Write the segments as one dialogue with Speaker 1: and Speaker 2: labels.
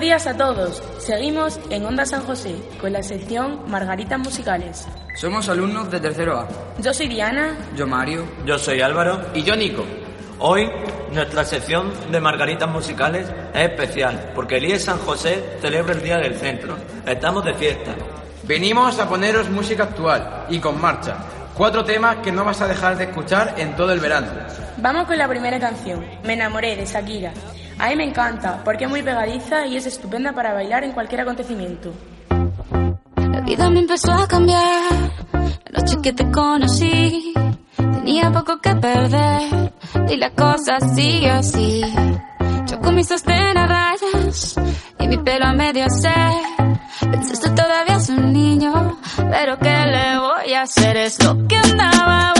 Speaker 1: Buenos días a todos. Seguimos en Onda San José con la sección Margaritas Musicales.
Speaker 2: Somos alumnos de tercero A.
Speaker 1: Yo soy Diana.
Speaker 2: Yo Mario.
Speaker 3: Yo soy Álvaro.
Speaker 4: Y yo Nico.
Speaker 3: Hoy nuestra sección de Margaritas Musicales es especial porque el IES San José celebra el Día del Centro. Estamos de fiesta.
Speaker 4: Venimos a poneros música actual y con marcha. Cuatro temas que no vas a dejar de escuchar en todo el verano.
Speaker 1: Vamos con la primera canción, Me enamoré de Shakira. A mí me encanta porque es muy pegadiza y es estupenda para bailar en cualquier acontecimiento.
Speaker 5: La vida me empezó a cambiar. La noche que te conocí, tenía poco que perder. Y la cosa sigue así. Yo con mis sostén a rayas y mi pelo a medio se. Pensaste todavía es un niño, pero ¿qué le voy a hacer? Es lo que andaba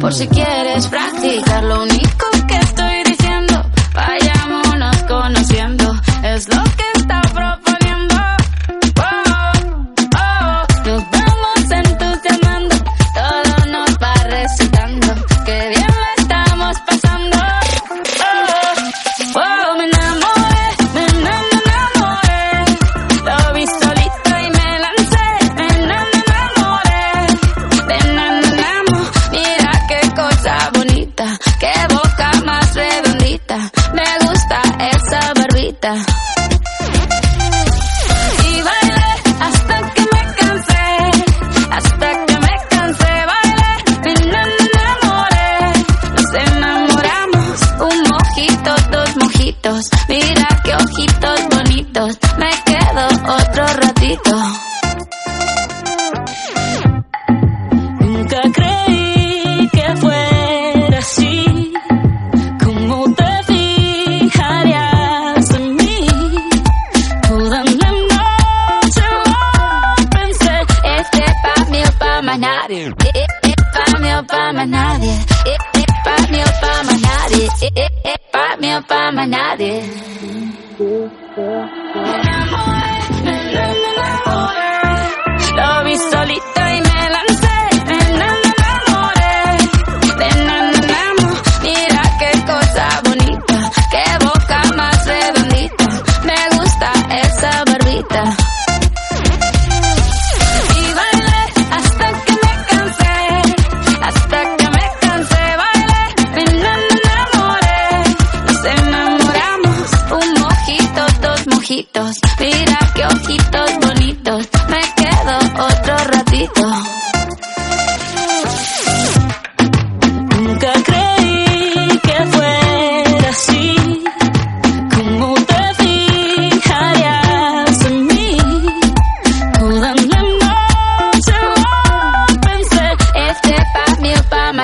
Speaker 5: por si quieres practicar. Lo único que estoy Yeah,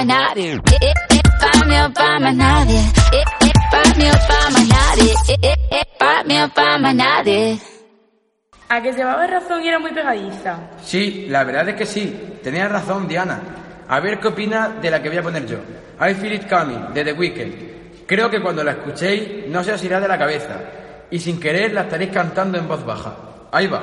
Speaker 5: Nadie. Nadie. Nadie. Nadie.
Speaker 1: ¿A que llevaba razón y era muy pegadiza?
Speaker 4: Sí, la verdad es que sí. Tenías razón, Diana. A ver qué opina de la que voy a poner yo. I Feel It Coming, de The Weeknd. Creo que cuando la escuchéis no se os irá de la cabeza. Y sin querer la estaréis cantando en voz baja. Ahí va.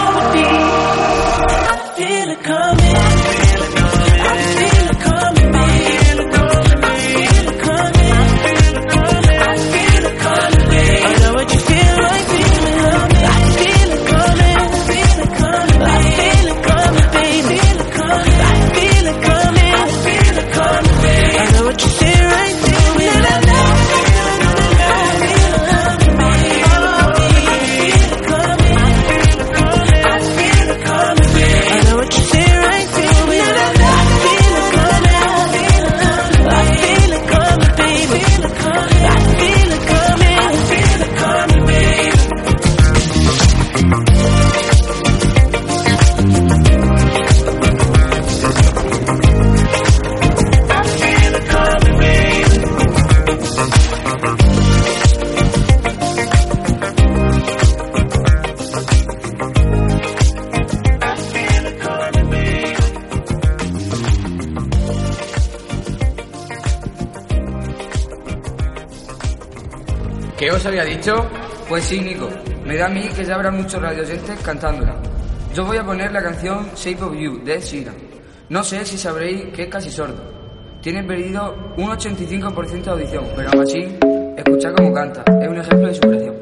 Speaker 4: os había dicho?
Speaker 2: Pues sí, Nico. Me da a mí que ya habrá muchos radioyentes cantándola. Yo voy a poner la canción Shape of You de Sheeran. No sé si sabréis que es casi sordo. Tiene perdido un 85% de audición, pero aún así, escuchad cómo canta. Es un ejemplo de superación.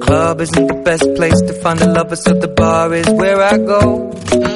Speaker 6: club isn't the best place to find a lover, so the bar is where I go.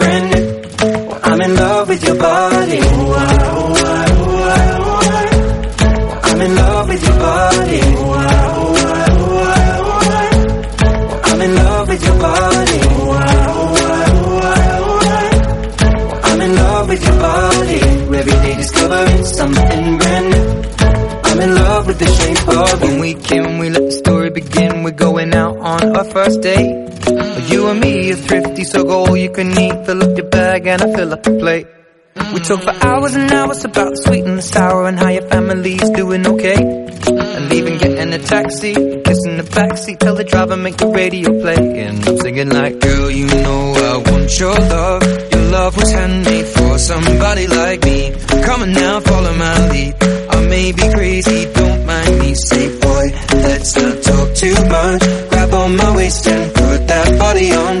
Speaker 6: go all you. Fill up your bag and I fill up the plate. We talk for hours and hours about the sweet and the sour and how your family's doing okay. And even getting a taxi, kissing the backseat, tell the driver make the radio play. And I'm singing like, girl, you know I want your love. Your love was handmade for somebody like me. Come on now, follow my lead. I may be crazy, don't mind me. Say, boy, let's not talk too much. Grab on my waist and put that body on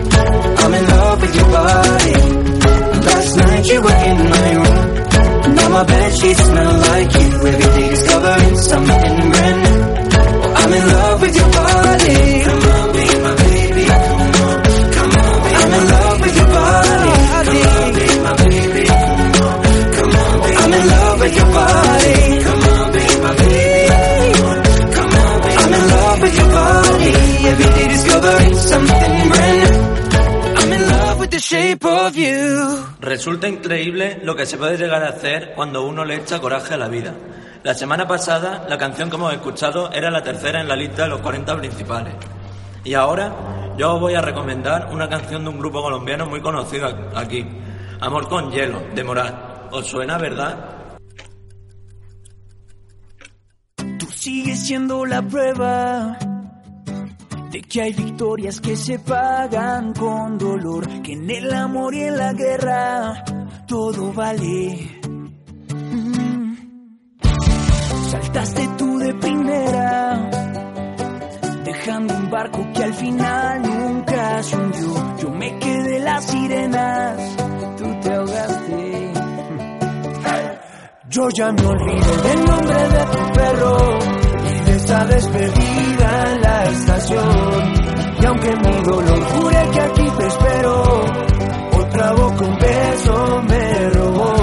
Speaker 6: I'm in love with your body. Last night you were in my room. Now my bed sheets smell like you. Every day discovering something brand new. I'm in love with your body. Come on, be my baby. Come on, come on, be I'm in love with your body. Come on, be my baby. Come on, come on, be I'm in love with your body. Shape of you.
Speaker 3: Resulta increíble lo que se puede llegar a hacer cuando uno le echa coraje a la vida. La semana pasada, la canción que hemos escuchado era la tercera en la lista de los 40 principales. Y ahora, yo os voy a recomendar una canción de un grupo colombiano muy conocido aquí, Amor con Hielo, de Morat. ¿Os suena, verdad?
Speaker 7: Tú sigues siendo la prueba de que hay victorias que se pagan con dolor, que en el amor y en la guerra todo vale. Mm. Saltaste tú de primera, dejando un barco que al final nunca se hundió. Yo me quedé las sirenas, tú te ahogaste. Yo ya me olvidé del nombre de tu perro y de esa despedida Y aunque mi dolor jure que aquí te espero, otra boca un beso me robó.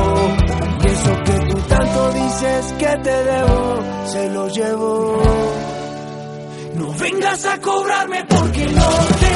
Speaker 7: Y eso que tú tanto dices que te debo, se lo llevo. No vengas a cobrarme porque no te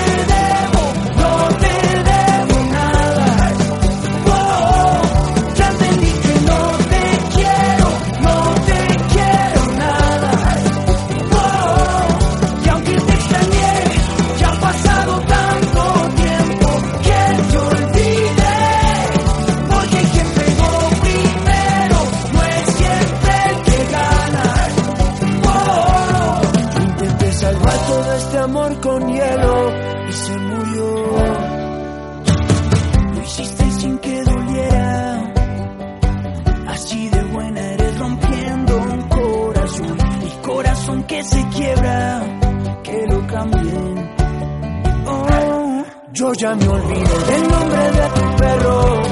Speaker 7: ya me olvido del nombre de tu perro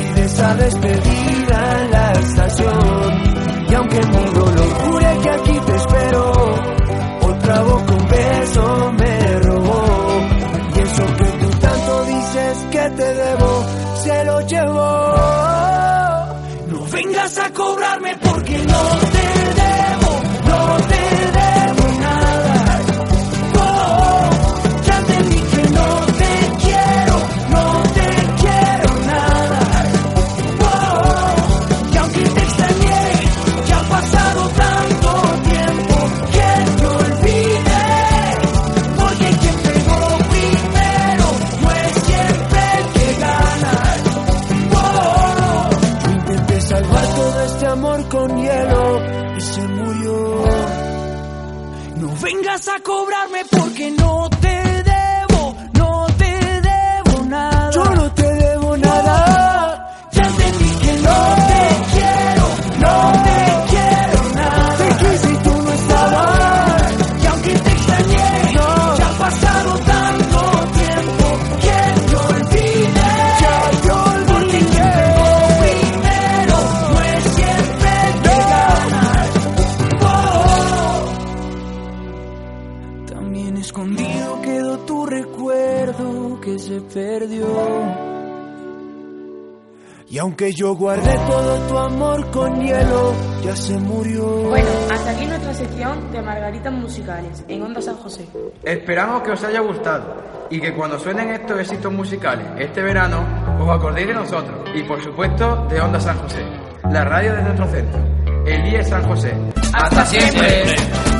Speaker 7: y de esa despedida en la estación. Y aunque mi dolor jure que aquí te espero, otra boca un beso me robó. Y eso que tú tanto dices que te debo, se lo llevó. No vengas a cobrarme porque no Vengas a cobrarme porque no te que se perdió. Y aunque yo guardé todo tu amor con hielo, ya se murió.
Speaker 1: Bueno, hasta aquí nuestra sección de Margaritas Musicales en Onda San José.
Speaker 4: Esperamos que os haya gustado y que cuando suenen estos éxitos musicales este verano os acordéis de nosotros y por supuesto de Onda San José, la radio de nuestro centro, el IE San José.
Speaker 2: ¡Hasta siempre!